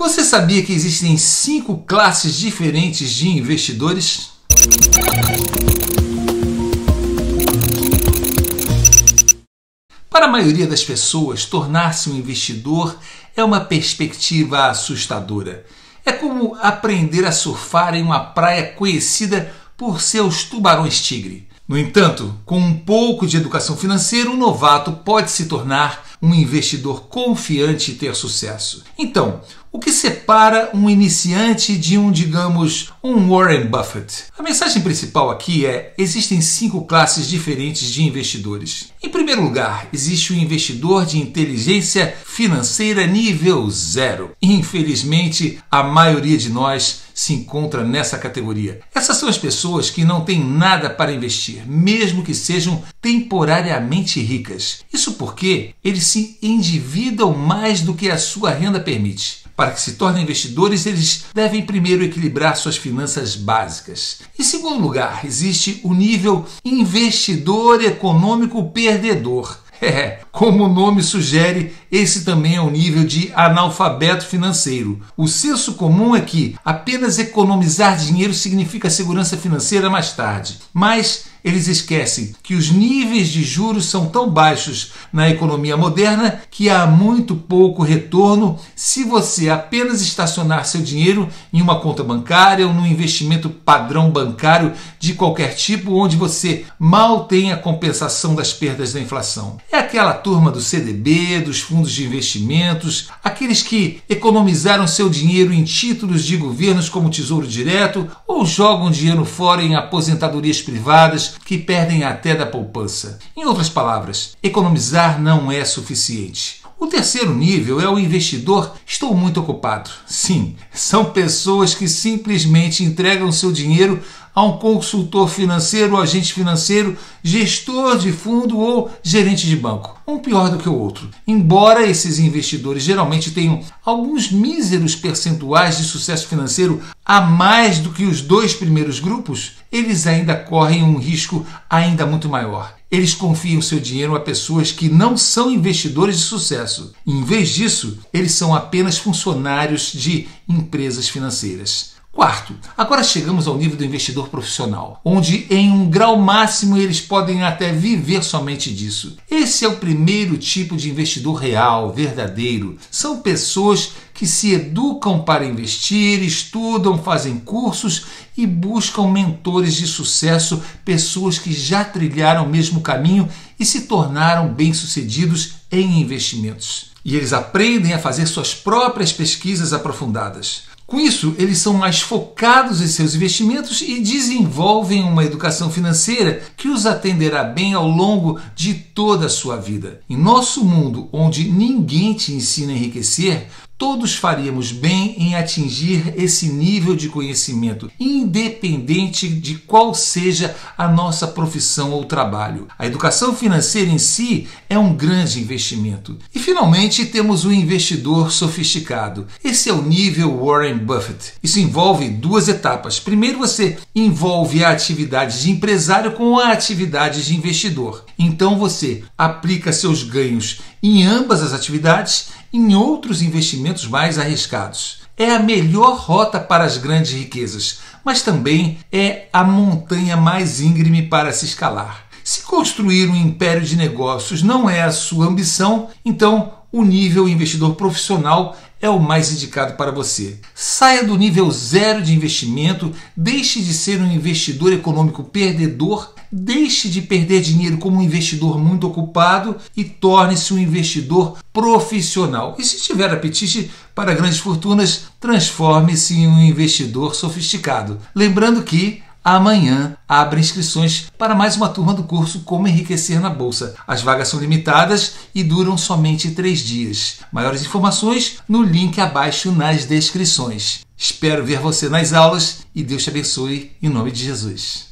Você sabia que existem cinco classes diferentes de investidores? Para a maioria das pessoas, tornar-se um investidor é uma perspectiva assustadora. É como aprender a surfar em uma praia conhecida por seus tubarões-tigre. No entanto, com um pouco de educação financeira, um novato pode se tornar um investidor confiante e ter sucesso. Então, o que separa um iniciante de um, digamos, um Warren Buffett? A mensagem principal aqui é: existem cinco classes diferentes de investidores. Em primeiro lugar, existe o investidor de inteligência financeira nível zero. Infelizmente, a maioria de nós se encontra nessa categoria. Essas são as pessoas que não têm nada para investir, mesmo que sejam temporariamente ricas. Isso porque eles se endividam mais do que a sua renda permite. Para que se tornem investidores, eles devem primeiro equilibrar suas finanças básicas. Em segundo lugar, existe o nível investidor econômico perdedor. É, como o nome sugere, esse também é o nível de analfabeto financeiro. O senso comum é que apenas economizar dinheiro significa segurança financeira mais tarde. Mas eles esquecem que os níveis de juros são tão baixos na economia moderna que há muito pouco retorno se você apenas estacionar seu dinheiro em uma conta bancária ou num investimento padrão bancário de qualquer tipo, onde você mal tem a compensação das perdas da inflação. É aquela turma do CDB, dos fundos de investimentos, aqueles que economizaram seu dinheiro em títulos de governos como Tesouro Direto ou jogam dinheiro fora em aposentadorias privadas que perdem até da poupança. Em outras palavras, economizar não é suficiente. O terceiro nível é o investidor estou muito ocupado. Sim, são pessoas que simplesmente entregam seu dinheiro a um consultor financeiro, agente financeiro, gestor de fundo ou gerente de banco. Um pior do que o outro. Embora esses investidores geralmente tenham alguns míseros percentuais de sucesso financeiro a mais do que os dois primeiros grupos, eles ainda correm um risco ainda muito maior. Eles confiam seu dinheiro a pessoas que não são investidores de sucesso. Em vez disso, eles são apenas funcionários de empresas financeiras. Quarto, agora chegamos ao nível do investidor profissional, onde em um grau máximo eles podem até viver somente disso. Esse é o primeiro tipo de investidor real, verdadeiro. São pessoas que se educam para investir, estudam, fazem cursos e buscam mentores de sucesso, pessoas que já trilharam o mesmo caminho e se tornaram bem-sucedidos em investimentos. E eles aprendem a fazer suas próprias pesquisas aprofundadas. Com isso, eles são mais focados em seus investimentos e desenvolvem uma educação financeira que os atenderá bem ao longo de toda a sua vida. Em nosso mundo, onde ninguém te ensina a enriquecer, todos faríamos bem em atingir esse nível de conhecimento, independente de qual seja a nossa profissão ou trabalho. A educação financeira em si é um grande investimento. E finalmente temos o investidor sofisticado. Esse é o nível Warren Buffett. Isso envolve duas etapas. Primeiro, você envolve a atividade de empresário com a atividade de investidor. Então você aplica seus ganhos em ambas as atividades em outros investimentos mais arriscados. É a melhor rota para as grandes riquezas, mas também é a montanha mais íngreme para se escalar. Se construir um império de negócios não é a sua ambição, então o nível investidor profissional é o mais indicado para você. Saia do nível zero de investimento, deixe de ser um investidor econômico perdedor, deixe de perder dinheiro como um investidor muito ocupado e torne-se um investidor profissional. E se tiver apetite para grandes fortunas, transforme-se em um investidor sofisticado. Lembrando que Amanhã abre inscrições para mais uma turma do curso Como Enriquecer na Bolsa. As vagas são limitadas e duram somente três dias. Maiores informações no link abaixo nas descrições. Espero ver você nas aulas e Deus te abençoe em nome de Jesus.